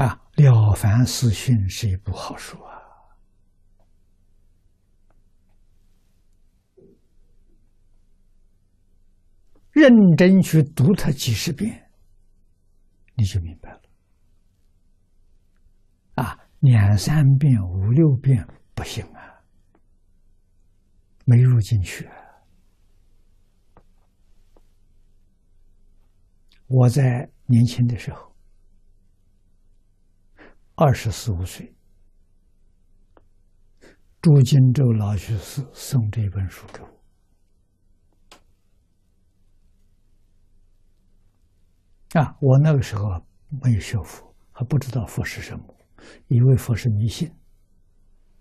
啊，《了凡四训》是一部好书啊，认真去读它几十遍，你就明白了。啊，两三遍、五六遍不行啊，没入进去。我在年轻的时候，二十四五岁，朱金洲老居士送这本书给我。啊，我那个时候没有学佛，还不知道佛是什么，以为佛是迷信，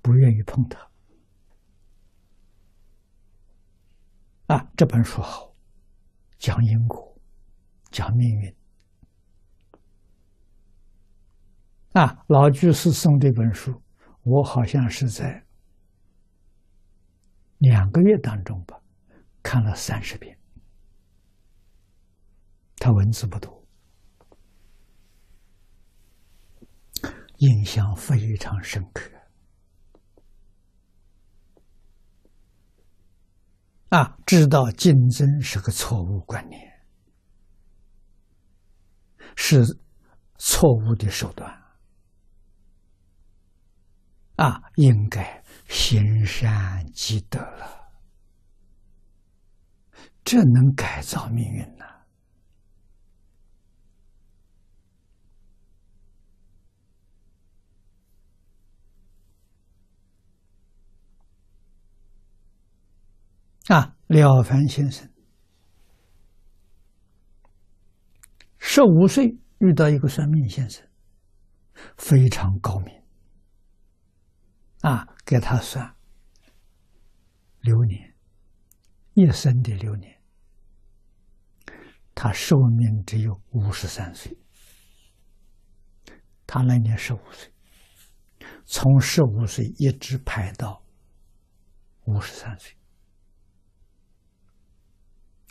不愿意碰它。啊，这本书好，讲因果。讲命运啊！老居士送这本书，我好像是在两个月当中吧，看了三十遍。他文字不多，印象非常深刻。啊，知道竞争是个错误观念。是错误的手段啊！应该行善积德了，这能改造命运呢？啊，了凡先生。十五岁遇到一个算命先生，非常高明，啊，给他算流年，一生的流年，他寿命只有五十三岁，他那年十五岁，从十五岁一直排到五十三岁，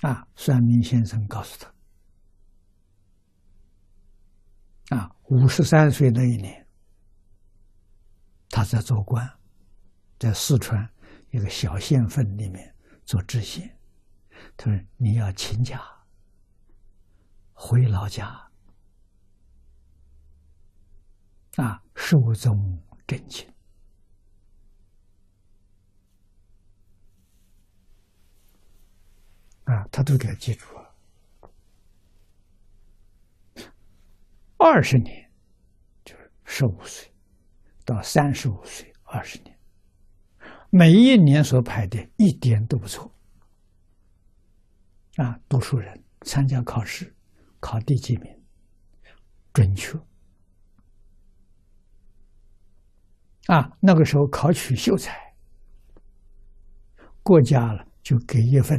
啊，算命先生告诉他。啊，五十三岁那一年，他在做官，在四川一个小县份里面做知县。他说：“你要请假回老家，啊，寿终正寝。”啊，他都给记住。二十年，就是十五岁到三十五岁，二十年，每一年所排的一点都不错。啊，读书人参加考试，考第几名，准确。啊，那个时候考取秀才，国家了就给一份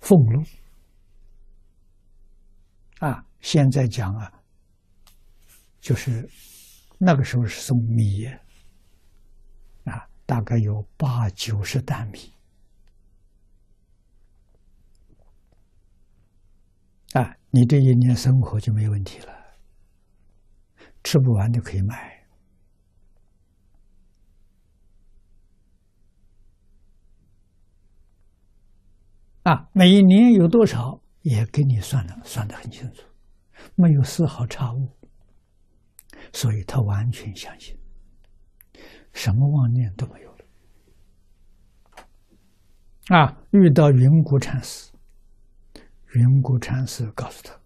俸禄。啊，现在讲啊，就是那个时候是送米，啊，大概有八九十担米，啊，你这一年生活就没问题了，吃不完就可以买，啊，每一年有多少？也给你算了，算得很清楚，没有丝毫差误，所以他完全相信，什么妄念都没有了。啊，遇到云谷禅师，云谷禅师告诉他，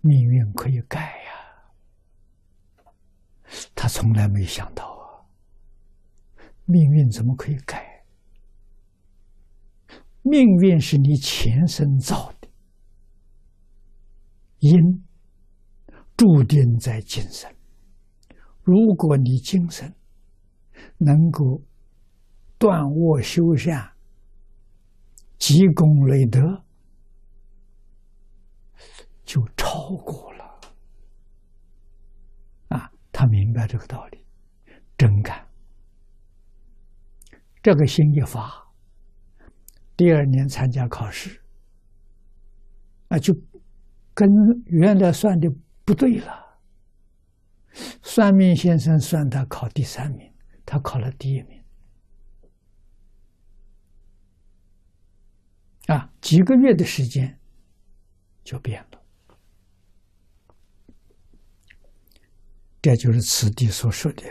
命运可以改呀，他从来没想到啊，命运怎么可以改？命运是你前生造的因，注定在今生。如果你今生能够断恶修善、积功累德，就超过了。啊，他明白这个道理，真干。这个心一发。第二年参加考试，啊，就跟原来算的不对了。算命先生算他考第三名，他考了第一名。啊，几个月的时间就变了。这就是此地所说的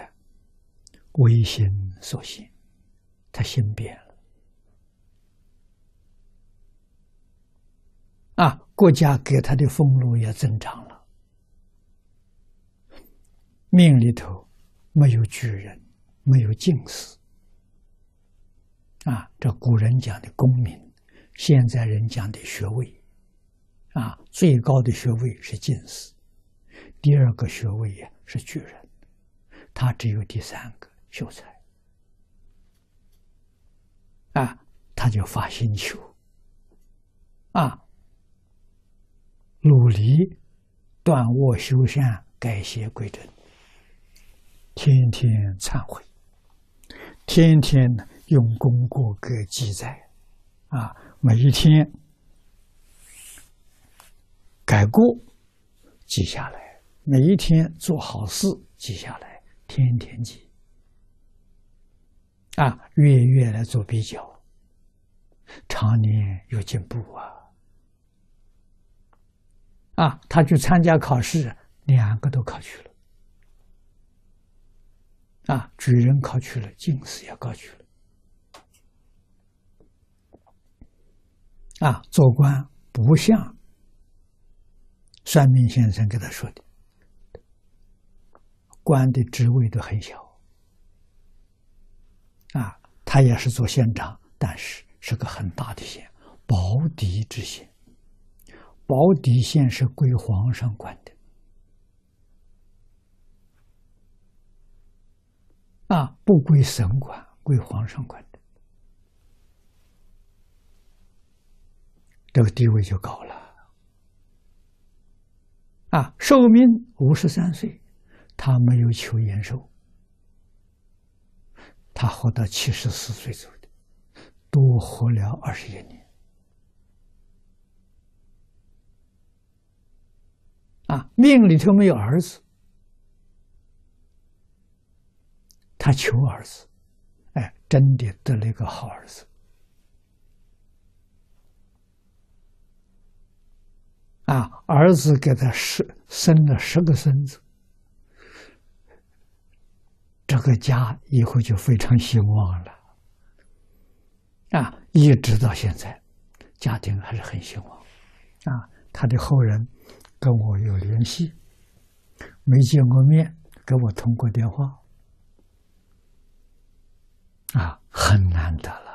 “唯心所现”，他心变了。啊，国家给他的俸禄也增长了，命里头没有举人，没有进士。啊，这古人讲的功名，现在人讲的学位，啊，最高的学位是进士，第二个学位呀。是巨人，他只有第三个秀才啊，他就发心求啊，努力断卧修善，改邪归正，天天忏悔，天天用功过格记载啊，每一天改过记下来。每一天做好事记下来，天天记，啊，月月来做比较，常年有进步啊！啊，他去参加考试，两个都考去了，啊，举人考去了，进士也考去了，啊，做官不像算命先生给他说的。官的职位都很小，啊，他也是做县长，但是是个很大的县，保底之县。保底县是归皇上管的，啊，不归省管，归皇上管的，这个地位就高了。啊，寿命五十三岁。他没有求延寿，他活到七十四岁走的，多活了二十一年。啊，命里头没有儿子，他求儿子，哎，真的得了一个好儿子。啊，儿子给他十生了十个孙子。这个家以后就非常兴旺了，啊，一直到现在，家庭还是很兴旺，啊，他的后人跟我有联系，没见过面，给我通过电话，啊，很难得了。